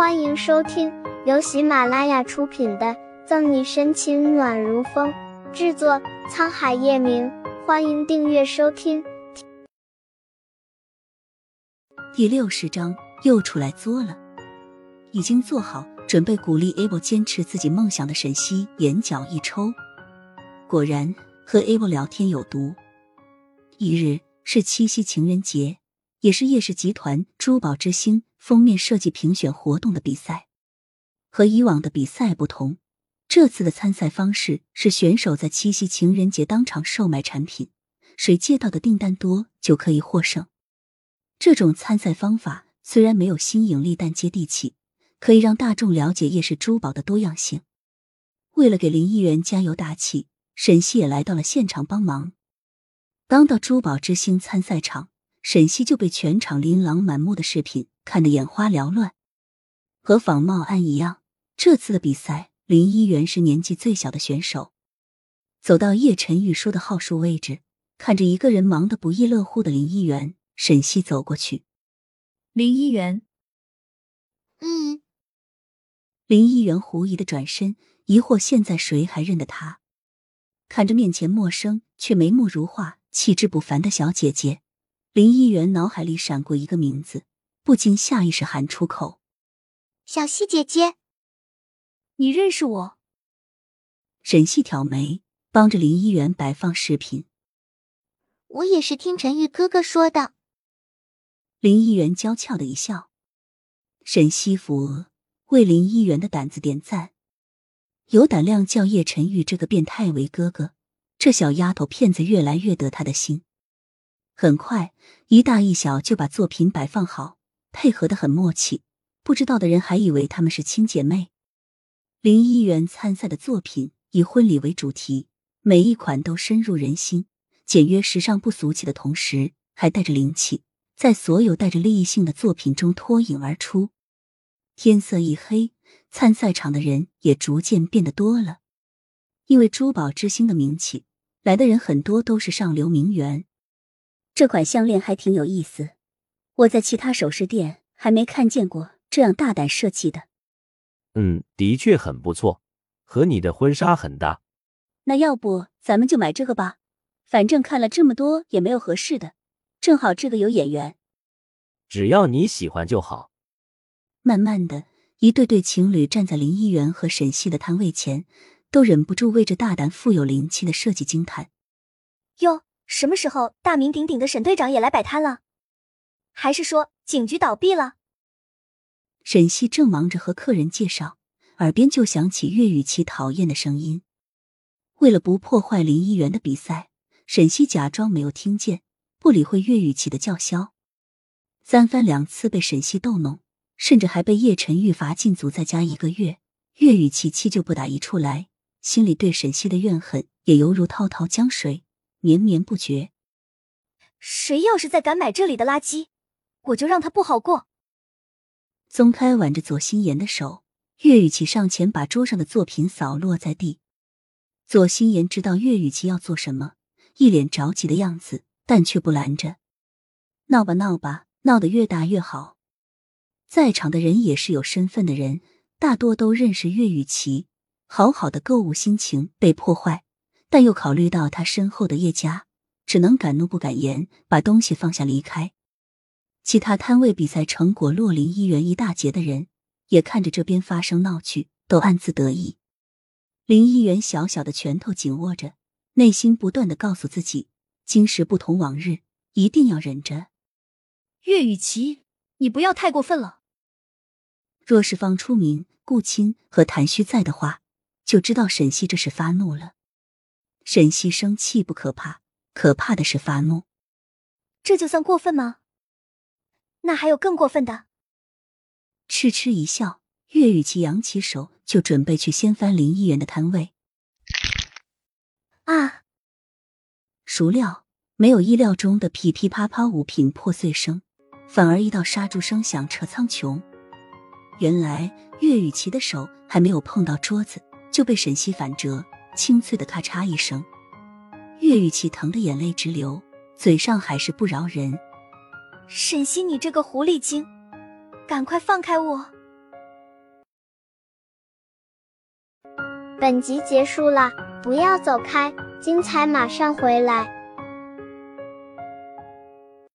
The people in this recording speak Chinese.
欢迎收听由喜马拉雅出品的《赠你深情暖如风》，制作沧海夜明。欢迎订阅收听。第六十章又出来作了，已经做好准备鼓励 Able 坚持自己梦想的沈西眼角一抽，果然和 Able 聊天有毒。一日是七夕情人节，也是叶氏集团珠宝之星封面设计评选活动的比赛。和以往的比赛不同，这次的参赛方式是选手在七夕情人节当场售卖产品，谁接到的订单多就可以获胜。这种参赛方法虽然没有新颖力，但接地气，可以让大众了解叶氏珠宝的多样性。为了给林议员加油打气，沈西也来到了现场帮忙。刚到珠宝之星参赛场，沈西就被全场琳琅满目的饰品看得眼花缭乱。和仿冒案一样，这次的比赛，林一元是年纪最小的选手。走到叶晨玉说的号数位置，看着一个人忙得不亦乐乎的林一元，沈西走过去。林一元，嗯，林一元狐疑的转身，疑惑现在谁还认得他？看着面前陌生却眉目如画。气质不凡的小姐姐林一元脑海里闪过一个名字，不禁下意识喊出口：“小西姐姐，你认识我？”沈西挑眉，帮着林一元摆放饰品。我也是听陈玉哥哥说的。林一元娇俏的一笑。沈西扶额，为林一元的胆子点赞，有胆量叫叶晨玉这个变态为哥哥。这小丫头片子越来越得他的心，很快一大一小就把作品摆放好，配合的很默契。不知道的人还以为他们是亲姐妹。林一元参赛的作品以婚礼为主题，每一款都深入人心，简约时尚不俗气的同时还带着灵气，在所有带着利益性的作品中脱颖而出。天色一黑，参赛场的人也逐渐变得多了，因为珠宝之星的名气。来的人很多都是上流名媛，这款项链还挺有意思，我在其他首饰店还没看见过这样大胆设计的。嗯，的确很不错，和你的婚纱很搭。那要不咱们就买这个吧，反正看了这么多也没有合适的，正好这个有眼缘。只要你喜欢就好。慢慢的，一对对情侣站在林一元和沈西的摊位前。都忍不住为这大胆、富有灵气的设计惊叹。哟，什么时候大名鼎鼎的沈队长也来摆摊了？还是说警局倒闭了？沈西正忙着和客人介绍，耳边就响起岳雨琪讨厌的声音。为了不破坏林一元的比赛，沈西假装没有听见，不理会岳雨琪的叫嚣。三番两次被沈西逗弄，甚至还被叶晨玉罚禁足在家一个月。岳雨琪气就不打一处来。心里对沈西的怨恨也犹如滔滔江水，绵绵不绝。谁要是再敢买这里的垃圾，我就让他不好过。松开挽着左心言的手，岳雨琪上前把桌上的作品扫落在地。左心言知道岳雨琪要做什么，一脸着急的样子，但却不拦着。闹吧闹吧，闹得越大越好。在场的人也是有身份的人，大多都认识岳雨琪。好好的购物心情被破坏，但又考虑到他身后的叶家，只能敢怒不敢言，把东西放下离开。其他摊位比赛成果落林一元一大截的人，也看着这边发生闹剧，都暗自得意。林一元小小的拳头紧握着，内心不断的告诉自己：今时不同往日，一定要忍着。岳雨琪，你不要太过分了。若是方初明、顾青和谭旭在的话。就知道沈西这是发怒了。沈西生气不可怕，可怕的是发怒。这就算过分吗？那还有更过分的。嗤嗤一笑，岳雨琪扬起手就准备去掀翻林一元的摊位。啊！孰料没有意料中的噼噼啪啪物品破碎声，反而一道杀猪声响彻苍穹。原来岳雨琪的手还没有碰到桌子。就被沈西反折，清脆的咔嚓一声。岳雨琪疼得眼泪直流，嘴上还是不饶人：“沈西，你这个狐狸精，赶快放开我！”本集结束了，不要走开，精彩马上回来。